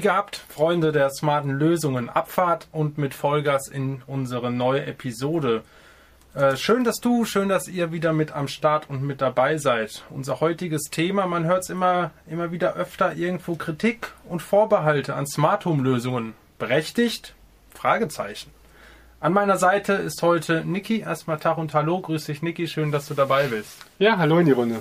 Wie gehabt, Freunde der smarten Lösungen, Abfahrt und mit Vollgas in unsere neue Episode. Äh, schön, dass du, schön, dass ihr wieder mit am Start und mit dabei seid. Unser heutiges Thema, man hört es immer, immer wieder öfter irgendwo Kritik und Vorbehalte an Smart Home Lösungen. Berechtigt? Fragezeichen. An meiner Seite ist heute Niki. Erstmal Tag und Hallo. Grüß dich, Niki. Schön, dass du dabei bist. Ja, hallo in die Runde.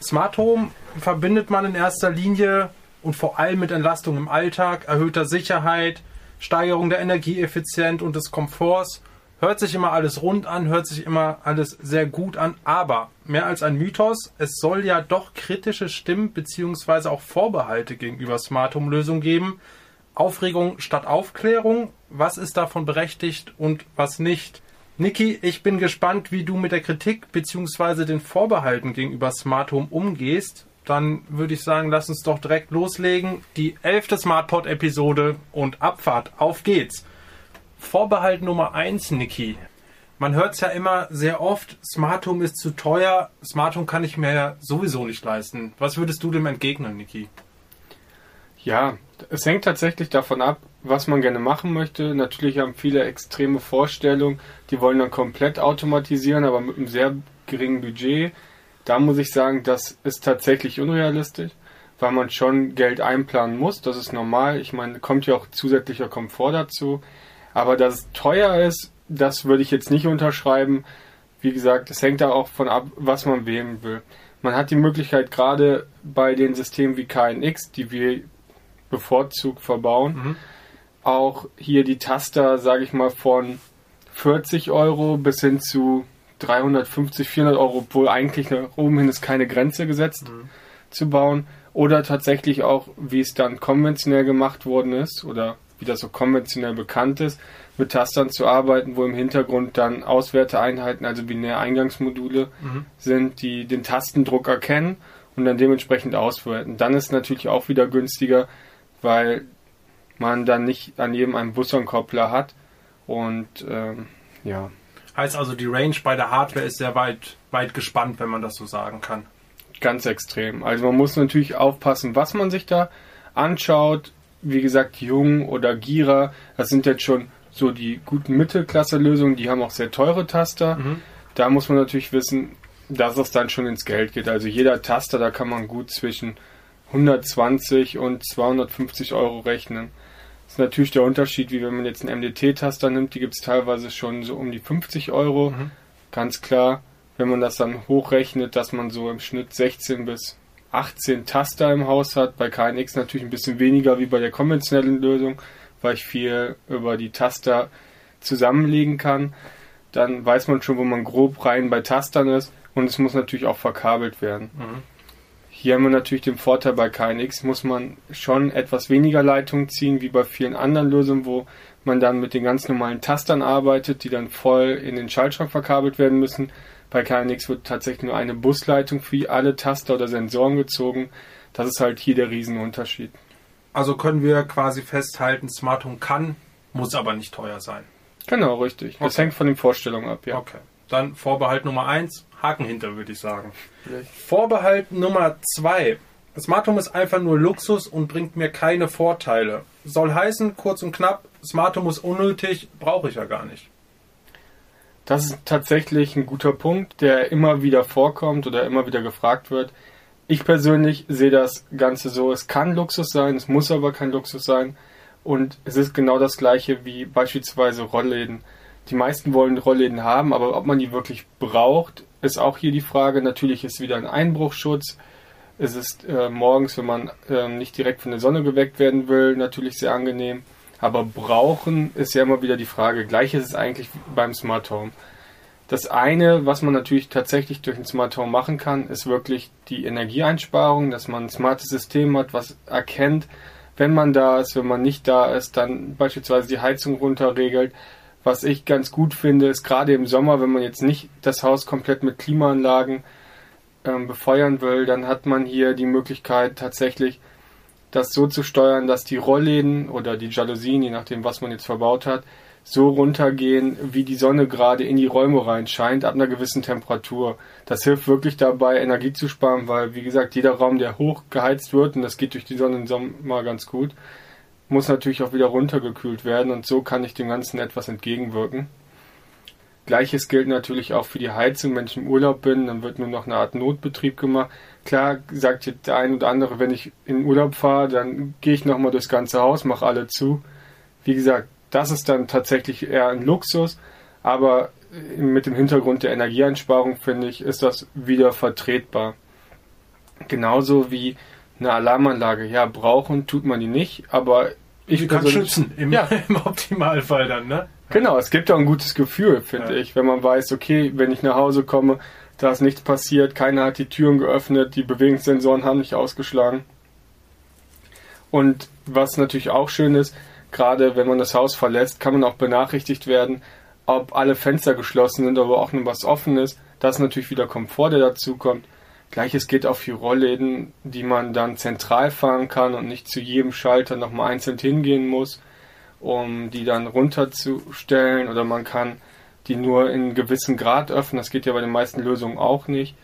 Smart Home verbindet man in erster Linie und vor allem mit Entlastung im Alltag, erhöhter Sicherheit, Steigerung der Energieeffizienz und des Komforts. Hört sich immer alles rund an, hört sich immer alles sehr gut an, aber mehr als ein Mythos, es soll ja doch kritische Stimmen bzw. auch Vorbehalte gegenüber Smart Home Lösungen geben. Aufregung statt Aufklärung, was ist davon berechtigt und was nicht? Niki, ich bin gespannt, wie du mit der Kritik bzw. den Vorbehalten gegenüber Smart Home umgehst dann würde ich sagen, lass uns doch direkt loslegen. Die elfte SmartPod-Episode und Abfahrt. Auf geht's. Vorbehalt Nummer eins, Niki. Man hört es ja immer sehr oft, Smart Home ist zu teuer, Smart Home kann ich mir sowieso nicht leisten. Was würdest du dem entgegnen, Niki? Ja, es hängt tatsächlich davon ab, was man gerne machen möchte. Natürlich haben viele extreme Vorstellungen, die wollen dann komplett automatisieren, aber mit einem sehr geringen Budget. Da muss ich sagen, das ist tatsächlich unrealistisch, weil man schon Geld einplanen muss. Das ist normal. Ich meine, kommt ja auch zusätzlicher Komfort dazu. Aber dass es teuer ist, das würde ich jetzt nicht unterschreiben. Wie gesagt, es hängt da auch von ab, was man wählen will. Man hat die Möglichkeit, gerade bei den Systemen wie KNX, die wir bevorzugt verbauen, mhm. auch hier die Taster, sage ich mal, von 40 Euro bis hin zu 350, 400 Euro, obwohl eigentlich nach oben hin ist keine Grenze gesetzt, mhm. zu bauen. Oder tatsächlich auch, wie es dann konventionell gemacht worden ist oder wie das so konventionell bekannt ist, mit Tastern zu arbeiten, wo im Hintergrund dann Auswerteeinheiten, also binäre Eingangsmodule mhm. sind, die den Tastendruck erkennen und dann dementsprechend auswerten. Dann ist es natürlich auch wieder günstiger, weil man dann nicht an jedem einen Bussonkoppler hat und ähm, ja. Heißt also, die Range bei der Hardware ist sehr weit, weit gespannt, wenn man das so sagen kann. Ganz extrem. Also man muss natürlich aufpassen, was man sich da anschaut. Wie gesagt, Jung oder Gira, das sind jetzt schon so die guten Mittelklasse-Lösungen, die haben auch sehr teure Taster. Mhm. Da muss man natürlich wissen, dass es dann schon ins Geld geht. Also jeder Taster, da kann man gut zwischen 120 und 250 Euro rechnen ist natürlich der Unterschied, wie wenn man jetzt einen MDT-Taster nimmt, die gibt es teilweise schon so um die 50 Euro. Mhm. Ganz klar, wenn man das dann hochrechnet, dass man so im Schnitt 16 bis 18 Taster im Haus hat. Bei KNX natürlich ein bisschen weniger wie bei der konventionellen Lösung, weil ich viel über die Taster zusammenlegen kann. Dann weiß man schon, wo man grob rein bei Tastern ist und es muss natürlich auch verkabelt werden. Mhm. Hier haben wir natürlich den Vorteil bei KNX, muss man schon etwas weniger Leitungen ziehen, wie bei vielen anderen Lösungen, wo man dann mit den ganz normalen Tastern arbeitet, die dann voll in den Schaltschrank verkabelt werden müssen. Bei KNX wird tatsächlich nur eine Busleitung für alle Taster oder Sensoren gezogen. Das ist halt hier der Riesenunterschied. Also können wir quasi festhalten, Smart Home kann, muss aber nicht teuer sein. Genau, richtig. Das okay. hängt von den Vorstellungen ab, ja. Okay. Dann Vorbehalt Nummer eins, Haken hinter, würde ich sagen. Vielleicht. Vorbehalt Nummer zwei. Smart Home ist einfach nur Luxus und bringt mir keine Vorteile. Soll heißen, kurz und knapp, Smart Home ist unnötig, brauche ich ja gar nicht. Das ist tatsächlich ein guter Punkt, der immer wieder vorkommt oder immer wieder gefragt wird. Ich persönlich sehe das Ganze so, es kann Luxus sein, es muss aber kein Luxus sein. Und es ist genau das gleiche wie beispielsweise Rollläden. Die meisten wollen Rollläden haben, aber ob man die wirklich braucht, ist auch hier die Frage. Natürlich ist wieder ein Einbruchschutz. Es ist äh, morgens, wenn man äh, nicht direkt von der Sonne geweckt werden will, natürlich sehr angenehm. Aber brauchen ist ja immer wieder die Frage. Gleich ist es eigentlich beim Smart Home. Das eine, was man natürlich tatsächlich durch ein Smart Home machen kann, ist wirklich die Energieeinsparung, dass man ein smartes System hat, was erkennt, wenn man da ist, wenn man nicht da ist, dann beispielsweise die Heizung runterregelt, was ich ganz gut finde, ist gerade im Sommer, wenn man jetzt nicht das Haus komplett mit Klimaanlagen ähm, befeuern will, dann hat man hier die Möglichkeit tatsächlich das so zu steuern, dass die Rollläden oder die Jalousien, je nachdem was man jetzt verbaut hat, so runtergehen, wie die Sonne gerade in die Räume reinscheint, ab einer gewissen Temperatur. Das hilft wirklich dabei, Energie zu sparen, weil, wie gesagt, jeder Raum, der hoch geheizt wird, und das geht durch die Sonne im Sommer ganz gut, muss natürlich auch wieder runtergekühlt werden und so kann ich dem Ganzen etwas entgegenwirken. Gleiches gilt natürlich auch für die Heizung. Wenn ich im Urlaub bin, dann wird nur noch eine Art Notbetrieb gemacht. Klar sagt jetzt der ein oder andere, wenn ich in Urlaub fahre, dann gehe ich nochmal durchs ganze Haus, mache alle zu. Wie gesagt, das ist dann tatsächlich eher ein Luxus, aber mit dem Hintergrund der Energieeinsparung finde ich, ist das wieder vertretbar. Genauso wie eine Alarmanlage. Ja, brauchen tut man die nicht, aber ich kann schützen im, ja. im Optimalfall dann, ne? Genau, es gibt auch ein gutes Gefühl, finde ja. ich, wenn man weiß, okay, wenn ich nach Hause komme, da ist nichts passiert, keiner hat die Türen geöffnet, die Bewegungssensoren haben nicht ausgeschlagen. Und was natürlich auch schön ist, gerade wenn man das Haus verlässt, kann man auch benachrichtigt werden, ob alle Fenster geschlossen sind, aber auch nur was offen ist. Das ist natürlich wieder Komfort, der dazu kommt. Gleiches geht auch für Rollläden, die man dann zentral fahren kann und nicht zu jedem Schalter nochmal einzeln hingehen muss, um die dann runterzustellen. Oder man kann die nur in gewissen Grad öffnen. Das geht ja bei den meisten Lösungen auch nicht.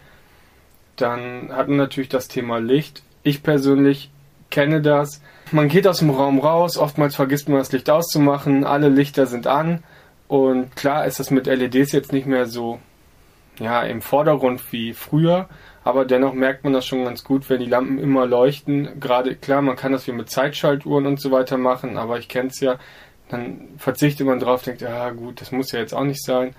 Dann hat man natürlich das Thema Licht. Ich persönlich kenne das. Man geht aus dem Raum raus, oftmals vergisst man das Licht auszumachen, alle Lichter sind an und klar ist das mit LEDs jetzt nicht mehr so ja, im Vordergrund wie früher, aber dennoch merkt man das schon ganz gut, wenn die Lampen immer leuchten. Gerade klar, man kann das wie mit Zeitschaltuhren und so weiter machen, aber ich kenne es ja, dann verzichtet man drauf, denkt, ja gut, das muss ja jetzt auch nicht sein.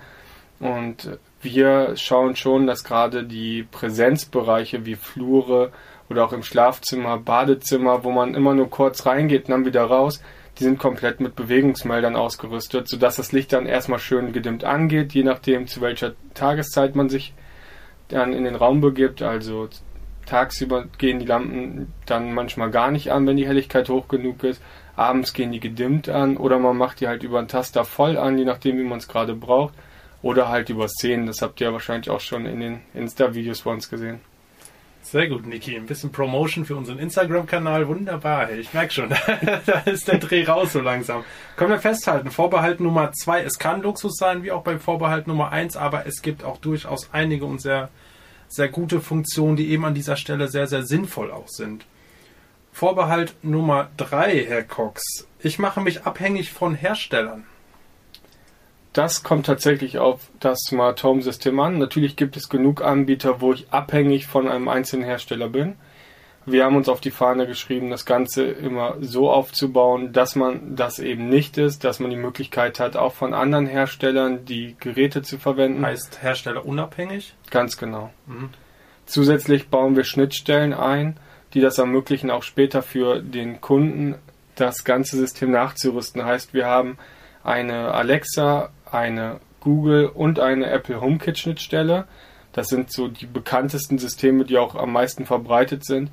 Und wir schauen schon, dass gerade die Präsenzbereiche wie Flure oder auch im Schlafzimmer, Badezimmer, wo man immer nur kurz reingeht und dann wieder raus, die sind komplett mit Bewegungsmeldern ausgerüstet, sodass das Licht dann erstmal schön gedimmt angeht, je nachdem zu welcher Tageszeit man sich dann in den Raum begibt. Also tagsüber gehen die Lampen dann manchmal gar nicht an, wenn die Helligkeit hoch genug ist. Abends gehen die gedimmt an oder man macht die halt über einen Taster voll an, je nachdem wie man es gerade braucht. Oder halt über Szenen, das habt ihr wahrscheinlich auch schon in den Insta-Videos bei uns gesehen. Sehr gut, Niki. Ein bisschen Promotion für unseren Instagram-Kanal. Wunderbar. Ich merke schon, da ist der Dreh raus so langsam. Können wir festhalten. Vorbehalt Nummer zwei. Es kann Luxus sein, wie auch beim Vorbehalt Nummer eins, aber es gibt auch durchaus einige und sehr, sehr gute Funktionen, die eben an dieser Stelle sehr, sehr sinnvoll auch sind. Vorbehalt Nummer drei, Herr Cox. Ich mache mich abhängig von Herstellern das kommt tatsächlich auf das Smart Home System an. Natürlich gibt es genug Anbieter, wo ich abhängig von einem einzelnen Hersteller bin. Wir haben uns auf die Fahne geschrieben, das Ganze immer so aufzubauen, dass man das eben nicht ist, dass man die Möglichkeit hat, auch von anderen Herstellern die Geräte zu verwenden. Heißt Hersteller unabhängig? Ganz genau. Mhm. Zusätzlich bauen wir Schnittstellen ein, die das ermöglichen, auch später für den Kunden das ganze System nachzurüsten. Heißt, wir haben eine Alexa eine Google und eine Apple HomeKit Schnittstelle. Das sind so die bekanntesten Systeme, die auch am meisten verbreitet sind.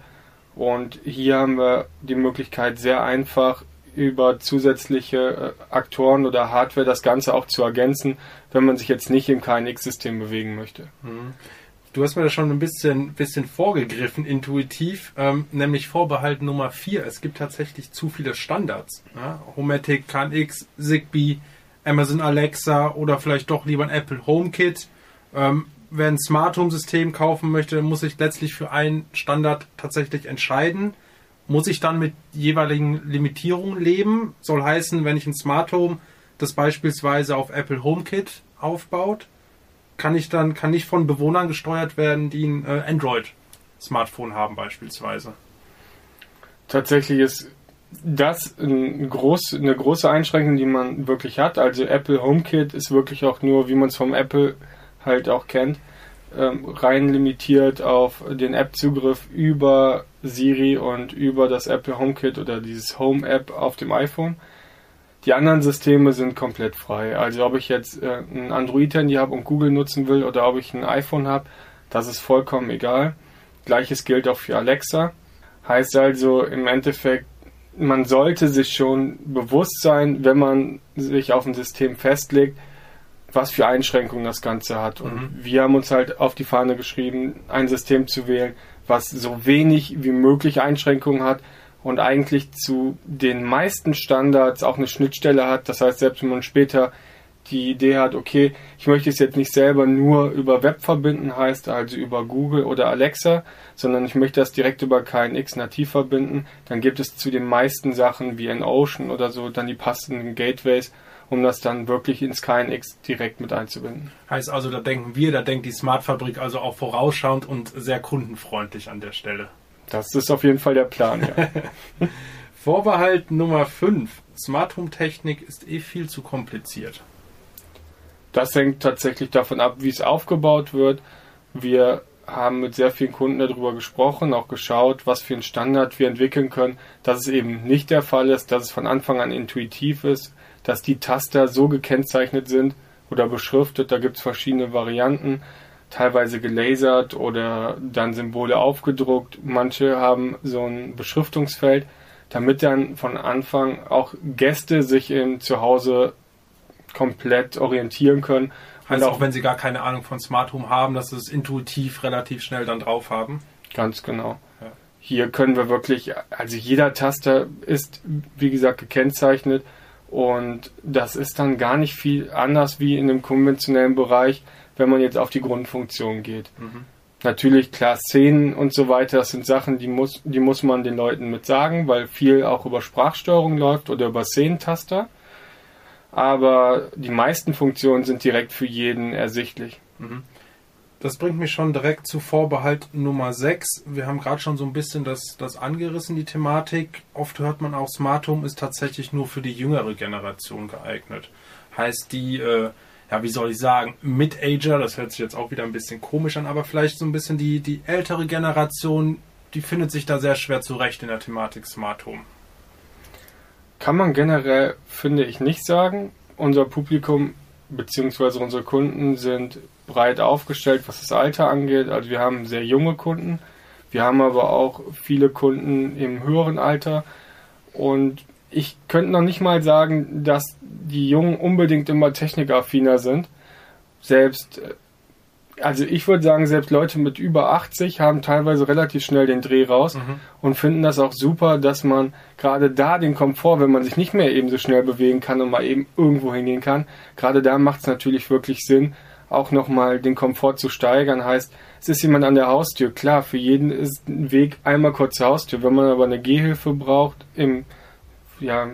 Und hier haben wir die Möglichkeit, sehr einfach über zusätzliche äh, Aktoren oder Hardware das Ganze auch zu ergänzen, wenn man sich jetzt nicht im KNX-System bewegen möchte. Mhm. Du hast mir da schon ein bisschen, bisschen vorgegriffen, intuitiv, ähm, nämlich Vorbehalt Nummer 4. Es gibt tatsächlich zu viele Standards. Ja? Homatic, KNX, Zigbee, Amazon Alexa oder vielleicht doch lieber ein Apple HomeKit. Ähm, wer ein Smart Home System kaufen möchte, muss sich letztlich für einen Standard tatsächlich entscheiden. Muss ich dann mit jeweiligen Limitierungen leben? Soll heißen, wenn ich ein Smart Home das beispielsweise auf Apple HomeKit aufbaut, kann ich dann kann nicht von Bewohnern gesteuert werden, die ein äh, Android Smartphone haben beispielsweise. Tatsächlich ist das ein groß, eine große Einschränkung, die man wirklich hat. Also Apple HomeKit ist wirklich auch nur, wie man es vom Apple halt auch kennt, ähm, rein limitiert auf den App-Zugriff über Siri und über das Apple HomeKit oder dieses Home-App auf dem iPhone. Die anderen Systeme sind komplett frei. Also ob ich jetzt äh, ein Android-Handy habe und Google nutzen will oder ob ich ein iPhone habe, das ist vollkommen egal. Gleiches gilt auch für Alexa. Heißt also im Endeffekt, man sollte sich schon bewusst sein, wenn man sich auf ein System festlegt, was für Einschränkungen das Ganze hat. Und mhm. wir haben uns halt auf die Fahne geschrieben, ein System zu wählen, was so wenig wie möglich Einschränkungen hat, und eigentlich zu den meisten Standards auch eine Schnittstelle hat. Das heißt, selbst wenn man später die Idee hat, okay, ich möchte es jetzt nicht selber nur über Web verbinden, heißt also über Google oder Alexa, sondern ich möchte das direkt über KNX nativ verbinden, dann gibt es zu den meisten Sachen wie in Ocean oder so dann die passenden Gateways, um das dann wirklich ins KNX direkt mit einzubinden. Heißt also, da denken wir, da denkt die Smart Fabrik also auch vorausschauend und sehr kundenfreundlich an der Stelle. Das ist auf jeden Fall der Plan, ja. Vorbehalt Nummer 5. Smart Home Technik ist eh viel zu kompliziert. Das hängt tatsächlich davon ab, wie es aufgebaut wird. Wir haben mit sehr vielen Kunden darüber gesprochen, auch geschaut, was für einen Standard wir entwickeln können, dass es eben nicht der Fall ist, dass es von Anfang an intuitiv ist, dass die Taster so gekennzeichnet sind oder beschriftet. Da gibt es verschiedene Varianten, teilweise gelasert oder dann Symbole aufgedruckt. Manche haben so ein Beschriftungsfeld, damit dann von Anfang auch Gäste sich in Zuhause komplett orientieren können. Heißt auch, auch, wenn sie gar keine Ahnung von Smart Home haben, dass sie es intuitiv relativ schnell dann drauf haben. Ganz genau. Ja. Hier können wir wirklich, also jeder Taster ist, wie gesagt, gekennzeichnet und das ist dann gar nicht viel anders wie in einem konventionellen Bereich, wenn man jetzt auf die Grundfunktion geht. Mhm. Natürlich, klar, Szenen und so weiter, das sind Sachen, die muss, die muss man den Leuten mit sagen, weil viel auch über Sprachsteuerung läuft oder über Szenentaster aber die meisten Funktionen sind direkt für jeden ersichtlich. Mhm. Das bringt mich schon direkt zu Vorbehalt Nummer 6. Wir haben gerade schon so ein bisschen das, das angerissen, die Thematik. Oft hört man auch, Smart Home ist tatsächlich nur für die jüngere Generation geeignet. Heißt die, äh, ja, wie soll ich sagen, Mid-Ager, das hört sich jetzt auch wieder ein bisschen komisch an, aber vielleicht so ein bisschen die, die ältere Generation, die findet sich da sehr schwer zurecht in der Thematik Smart Home. Kann man generell, finde ich, nicht sagen. Unser Publikum bzw. unsere Kunden sind breit aufgestellt, was das Alter angeht. Also wir haben sehr junge Kunden. Wir haben aber auch viele Kunden im höheren Alter. Und ich könnte noch nicht mal sagen, dass die Jungen unbedingt immer technikaffiner sind. Selbst äh, also ich würde sagen, selbst Leute mit über 80 haben teilweise relativ schnell den Dreh raus mhm. und finden das auch super, dass man gerade da den Komfort, wenn man sich nicht mehr eben so schnell bewegen kann und mal eben irgendwo hingehen kann, gerade da macht es natürlich wirklich Sinn, auch nochmal den Komfort zu steigern. Heißt, es ist jemand an der Haustür. Klar, für jeden ist ein Weg einmal kurz zur Haustür. Wenn man aber eine Gehhilfe braucht, im, ja,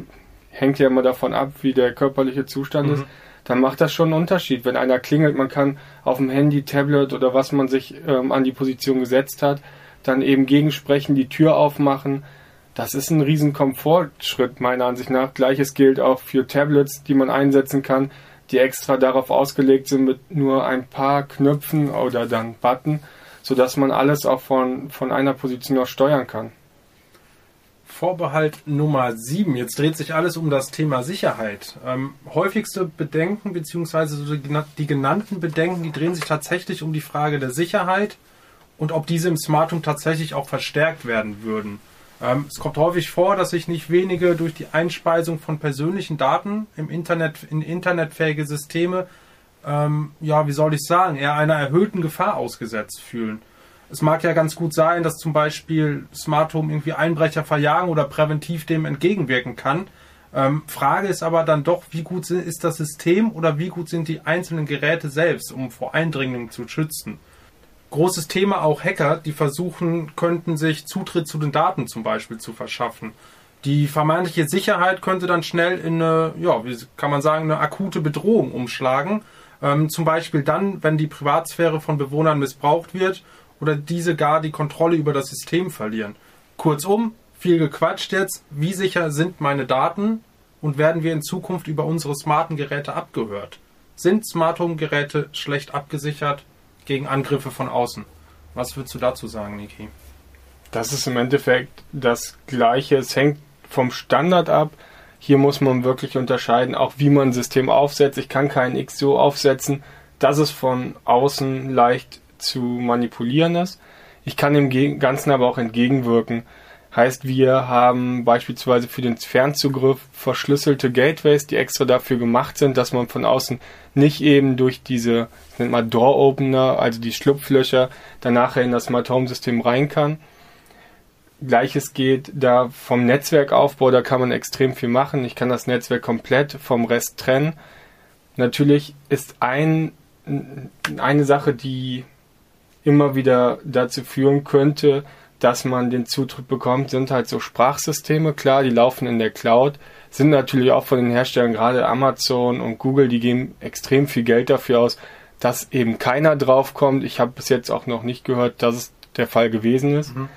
hängt ja immer davon ab, wie der körperliche Zustand mhm. ist dann macht das schon einen Unterschied. Wenn einer klingelt, man kann auf dem Handy, Tablet oder was man sich ähm, an die Position gesetzt hat, dann eben gegensprechen, die Tür aufmachen. Das ist ein riesen Komfortschritt meiner Ansicht nach. Gleiches gilt auch für Tablets, die man einsetzen kann, die extra darauf ausgelegt sind mit nur ein paar Knöpfen oder dann Button, sodass man alles auch von, von einer Position aus steuern kann. Vorbehalt Nummer 7. Jetzt dreht sich alles um das Thema Sicherheit. Ähm, häufigste Bedenken beziehungsweise die genannten Bedenken, die drehen sich tatsächlich um die Frage der Sicherheit und ob diese im Smart Home tatsächlich auch verstärkt werden würden. Ähm, es kommt häufig vor, dass sich nicht wenige durch die Einspeisung von persönlichen Daten im Internet in internetfähige Systeme, ähm, ja, wie soll ich sagen, eher einer erhöhten Gefahr ausgesetzt fühlen es mag ja ganz gut sein, dass zum Beispiel Smart Home irgendwie Einbrecher verjagen oder präventiv dem entgegenwirken kann. Ähm, Frage ist aber dann doch, wie gut ist das System oder wie gut sind die einzelnen Geräte selbst, um vor Eindringlingen zu schützen. Großes Thema auch Hacker, die versuchen könnten, sich Zutritt zu den Daten zum Beispiel zu verschaffen. Die vermeintliche Sicherheit könnte dann schnell in eine, ja, wie kann man sagen, eine akute Bedrohung umschlagen. Ähm, zum Beispiel dann, wenn die Privatsphäre von Bewohnern missbraucht wird oder diese gar die Kontrolle über das System verlieren. Kurzum, viel gequatscht jetzt. Wie sicher sind meine Daten und werden wir in Zukunft über unsere smarten Geräte abgehört? Sind Smart Home Geräte schlecht abgesichert gegen Angriffe von außen? Was würdest du dazu sagen, Niki? Das ist im Endeffekt das Gleiche. Es hängt vom Standard ab. Hier muss man wirklich unterscheiden, auch wie man ein System aufsetzt. Ich kann keinen X so aufsetzen, dass es von außen leicht zu manipulieren ist. Ich kann dem Ganzen aber auch entgegenwirken. Heißt, wir haben beispielsweise für den Fernzugriff verschlüsselte Gateways, die extra dafür gemacht sind, dass man von außen nicht eben durch diese, nennt man Door Opener, also die Schlupflöcher, danach in das Smart Home System rein kann. Gleiches geht da vom Netzwerkaufbau, da kann man extrem viel machen. Ich kann das Netzwerk komplett vom Rest trennen. Natürlich ist ein, eine Sache, die immer wieder dazu führen könnte, dass man den Zutritt bekommt, sind halt so Sprachsysteme. Klar, die laufen in der Cloud, sind natürlich auch von den Herstellern, gerade Amazon und Google, die geben extrem viel Geld dafür aus, dass eben keiner draufkommt. Ich habe bis jetzt auch noch nicht gehört, dass es der Fall gewesen ist. Mhm.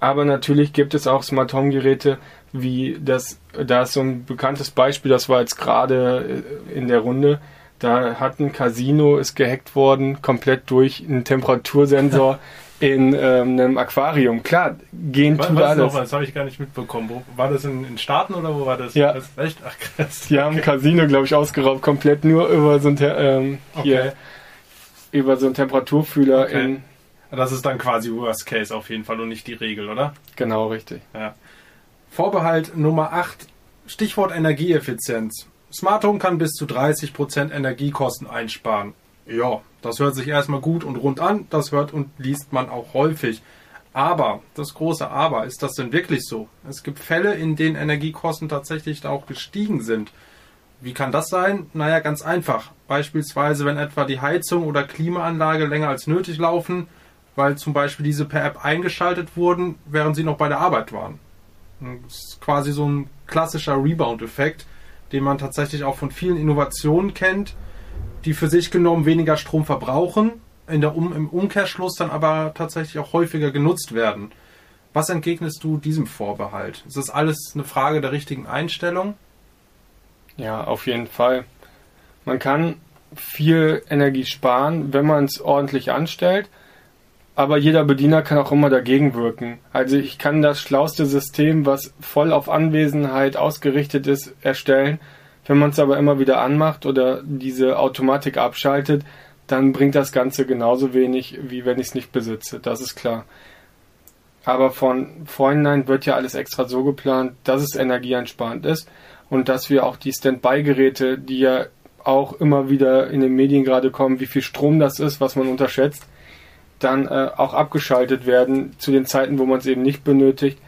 Aber natürlich gibt es auch Smart Home Geräte, wie das, da ist so ein bekanntes Beispiel, das war jetzt gerade äh, in der Runde, da hat ein Casino, ist gehackt worden, komplett durch einen Temperatursensor in ähm, einem Aquarium. Klar, gehen tut was alles. Noch, das habe ich gar nicht mitbekommen. Wo, war das in, in Staaten oder wo war das? Ja. Das echt? Ach krass. Die haben ein Casino, glaube ich, ausgeraubt, komplett nur über so ein, ähm, okay. über so einen Temperaturfühler okay. in. Das ist dann quasi Worst Case auf jeden Fall und nicht die Regel, oder? Genau, richtig. Ja. Vorbehalt Nummer 8, Stichwort Energieeffizienz. Smart Home kann bis zu 30% Energiekosten einsparen. Ja, das hört sich erstmal gut und rund an, das hört und liest man auch häufig. Aber, das große Aber, ist das denn wirklich so? Es gibt Fälle, in denen Energiekosten tatsächlich auch gestiegen sind. Wie kann das sein? Naja, ganz einfach. Beispielsweise, wenn etwa die Heizung oder Klimaanlage länger als nötig laufen, weil zum Beispiel diese per App eingeschaltet wurden, während sie noch bei der Arbeit waren. Das ist quasi so ein klassischer Rebound-Effekt den man tatsächlich auch von vielen Innovationen kennt, die für sich genommen weniger Strom verbrauchen, in der um im Umkehrschluss dann aber tatsächlich auch häufiger genutzt werden. Was entgegnest du diesem Vorbehalt? Ist das alles eine Frage der richtigen Einstellung? Ja, auf jeden Fall. Man kann viel Energie sparen, wenn man es ordentlich anstellt aber jeder Bediener kann auch immer dagegen wirken. Also ich kann das schlauste System, was voll auf Anwesenheit ausgerichtet ist, erstellen. Wenn man es aber immer wieder anmacht oder diese Automatik abschaltet, dann bringt das Ganze genauso wenig, wie wenn ich es nicht besitze. Das ist klar. Aber von vornherein wird ja alles extra so geplant, dass es energieeinsparend ist und dass wir auch die Standby-Geräte, die ja auch immer wieder in den Medien gerade kommen, wie viel Strom das ist, was man unterschätzt, dann äh, auch abgeschaltet werden zu den Zeiten, wo man es eben nicht benötigt.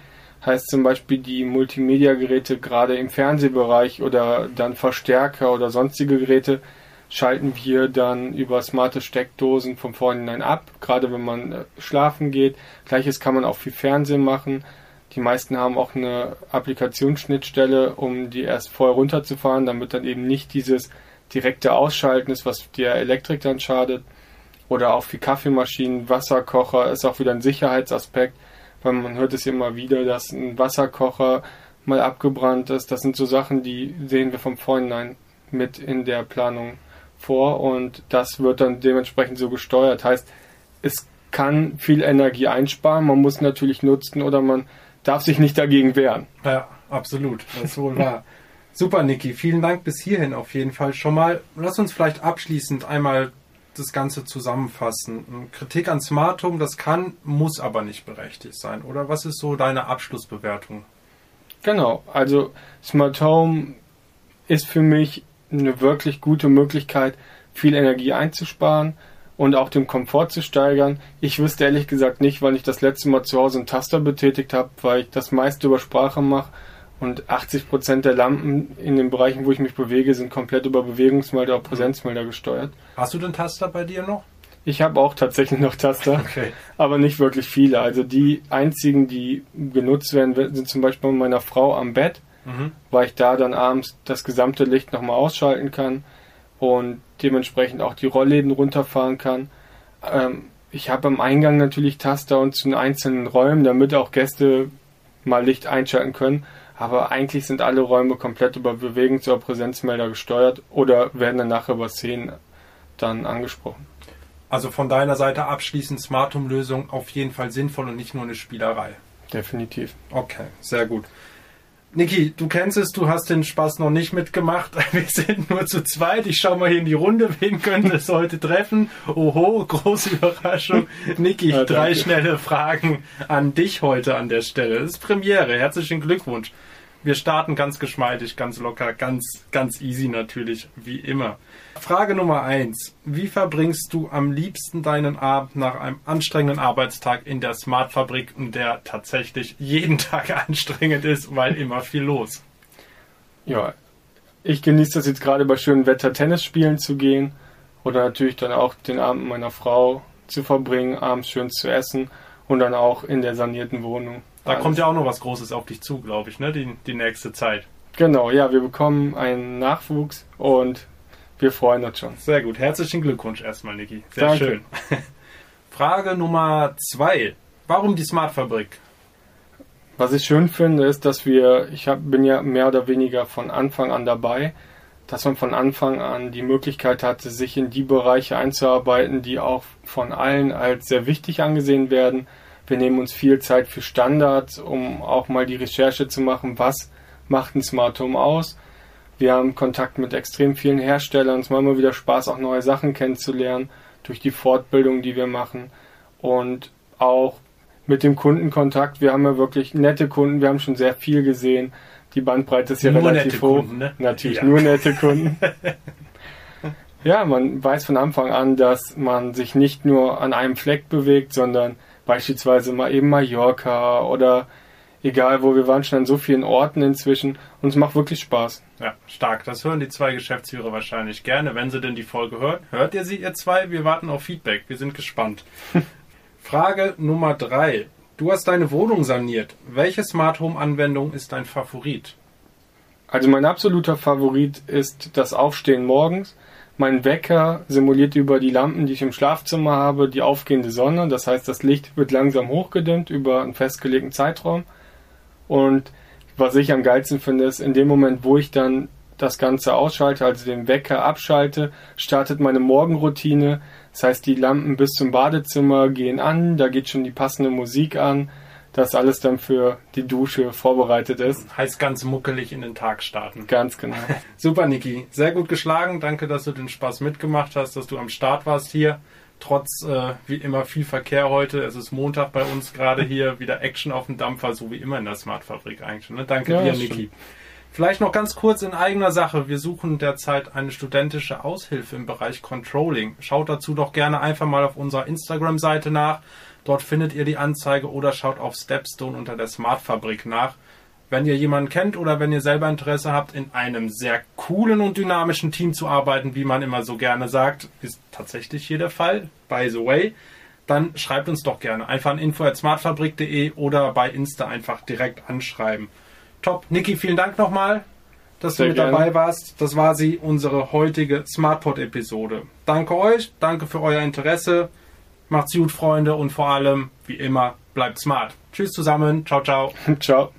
Heißt zum Beispiel die Multimedia-Geräte gerade im Fernsehbereich oder dann Verstärker oder sonstige Geräte schalten wir dann über smarte Steckdosen vom Vorhinein ab, gerade wenn man äh, schlafen geht. Gleiches kann man auch für Fernsehen machen. Die meisten haben auch eine Applikationsschnittstelle, um die erst vorher runterzufahren, damit dann eben nicht dieses direkte Ausschalten ist, was der Elektrik dann schadet oder auch für Kaffeemaschinen, Wasserkocher ist auch wieder ein Sicherheitsaspekt, weil man hört es immer wieder, dass ein Wasserkocher mal abgebrannt ist. Das sind so Sachen, die sehen wir vom Vorhinein mit in der Planung vor und das wird dann dementsprechend so gesteuert. Heißt, es kann viel Energie einsparen, man muss natürlich nutzen oder man darf sich nicht dagegen wehren. Ja, absolut. Das ist wohl wahr. Super, Niki. Vielen Dank bis hierhin auf jeden Fall schon mal. Lass uns vielleicht abschließend einmal das Ganze zusammenfassen. Kritik an Smart Home, das kann, muss aber nicht berechtigt sein. Oder was ist so deine Abschlussbewertung? Genau, also Smart Home ist für mich eine wirklich gute Möglichkeit, viel Energie einzusparen und auch den Komfort zu steigern. Ich wüsste ehrlich gesagt nicht, wann ich das letzte Mal zu Hause einen Taster betätigt habe, weil ich das meiste über Sprache mache und 80% der Lampen in den Bereichen, wo ich mich bewege, sind komplett über Bewegungsmelder oder Präsenzmelder gesteuert. Hast du den Taster bei dir noch? Ich habe auch tatsächlich noch Taster, okay. aber nicht wirklich viele. Also die einzigen, die genutzt werden, sind zum Beispiel bei meiner Frau am Bett, mhm. weil ich da dann abends das gesamte Licht nochmal ausschalten kann und dementsprechend auch die Rollläden runterfahren kann. Ähm, ich habe am Eingang natürlich Taster und zu den einzelnen Räumen, damit auch Gäste mal Licht einschalten können aber eigentlich sind alle Räume komplett über Bewegungs- oder Präsenzmelder gesteuert oder werden dann nachher über Szenen dann angesprochen. Also von deiner Seite abschließend Smart Home Lösung auf jeden Fall sinnvoll und nicht nur eine Spielerei. Definitiv. Okay, sehr gut. Niki, du kennst es, du hast den Spaß noch nicht mitgemacht. Wir sind nur zu zweit. Ich schaue mal hier in die Runde. Wen könnte es heute treffen? Oho, große Überraschung. Niki, ja, drei schnelle Fragen an dich heute an der Stelle. Das ist Premiere. Herzlichen Glückwunsch. Wir starten ganz geschmeidig, ganz locker, ganz, ganz easy natürlich, wie immer. Frage Nummer eins: Wie verbringst du am liebsten deinen Abend nach einem anstrengenden Arbeitstag in der Smart-Fabrik, der tatsächlich jeden Tag anstrengend ist, weil immer viel los? Ja, ich genieße das jetzt gerade bei schönem Wetter Tennis spielen zu gehen oder natürlich dann auch den Abend meiner Frau zu verbringen, abends schön zu essen und dann auch in der sanierten Wohnung. Da Alles. kommt ja auch noch was Großes auf dich zu, glaube ich, ne? Die, die nächste Zeit. Genau, ja, wir bekommen einen Nachwuchs und wir freuen uns schon. Sehr gut. Herzlichen Glückwunsch erstmal, Niki. Sehr Danke. schön. Frage Nummer zwei. Warum die Smart Fabrik? Was ich schön finde, ist, dass wir, ich hab, bin ja mehr oder weniger von Anfang an dabei, dass man von Anfang an die Möglichkeit hatte, sich in die Bereiche einzuarbeiten, die auch von allen als sehr wichtig angesehen werden. Wir nehmen uns viel Zeit für Standards, um auch mal die Recherche zu machen, was macht ein Smart Home aus. Wir haben Kontakt mit extrem vielen Herstellern. Es macht immer wieder Spaß, auch neue Sachen kennenzulernen durch die Fortbildung, die wir machen. Und auch mit dem Kundenkontakt. Wir haben ja wirklich nette Kunden. Wir haben schon sehr viel gesehen. Die Bandbreite ist ja nur relativ hoch. Kunden, ne? Natürlich ja. nur nette Kunden. ja, man weiß von Anfang an, dass man sich nicht nur an einem Fleck bewegt, sondern beispielsweise mal eben Mallorca oder egal wo, wir waren schon an so vielen Orten inzwischen und es macht wirklich Spaß. Ja, stark. Das hören die zwei Geschäftsführer wahrscheinlich gerne, wenn sie denn die Folge hören. Hört ihr sie, ihr zwei? Wir warten auf Feedback. Wir sind gespannt. Frage Nummer drei. Du hast deine Wohnung saniert. Welche Smart Home Anwendung ist dein Favorit? Also mein absoluter Favorit ist das Aufstehen morgens. Mein Wecker simuliert über die Lampen, die ich im Schlafzimmer habe, die aufgehende Sonne. Das heißt, das Licht wird langsam hochgedimmt über einen festgelegten Zeitraum. Und was ich am geilsten finde, ist in dem Moment, wo ich dann das Ganze ausschalte, also den Wecker abschalte, startet meine Morgenroutine. Das heißt, die Lampen bis zum Badezimmer gehen an, da geht schon die passende Musik an, dass alles dann für die Dusche vorbereitet ist. Heißt ganz muckelig in den Tag starten. Ganz genau. Super, Niki. Sehr gut geschlagen. Danke, dass du den Spaß mitgemacht hast, dass du am Start warst hier. Trotz, äh, wie immer, viel Verkehr heute. Es ist Montag bei uns gerade hier. Wieder Action auf dem Dampfer, so wie immer in der Smartfabrik eigentlich. Ne? Danke ja, dir, Niki. Stimmt. Vielleicht noch ganz kurz in eigener Sache. Wir suchen derzeit eine studentische Aushilfe im Bereich Controlling. Schaut dazu doch gerne einfach mal auf unserer Instagram-Seite nach. Dort findet ihr die Anzeige oder schaut auf Stepstone unter der Smart Fabrik nach. Wenn ihr jemanden kennt oder wenn ihr selber Interesse habt, in einem sehr coolen und dynamischen Team zu arbeiten, wie man immer so gerne sagt, ist tatsächlich hier der Fall, by the way, dann schreibt uns doch gerne. Einfach an info.smartfabrik.de oder bei Insta einfach direkt anschreiben. Top. Niki, vielen Dank nochmal, dass Sehr du mit gerne. dabei warst. Das war sie, unsere heutige SmartPod-Episode. Danke euch, danke für euer Interesse. Macht's gut, Freunde, und vor allem, wie immer, bleibt smart. Tschüss zusammen. Ciao, ciao. ciao.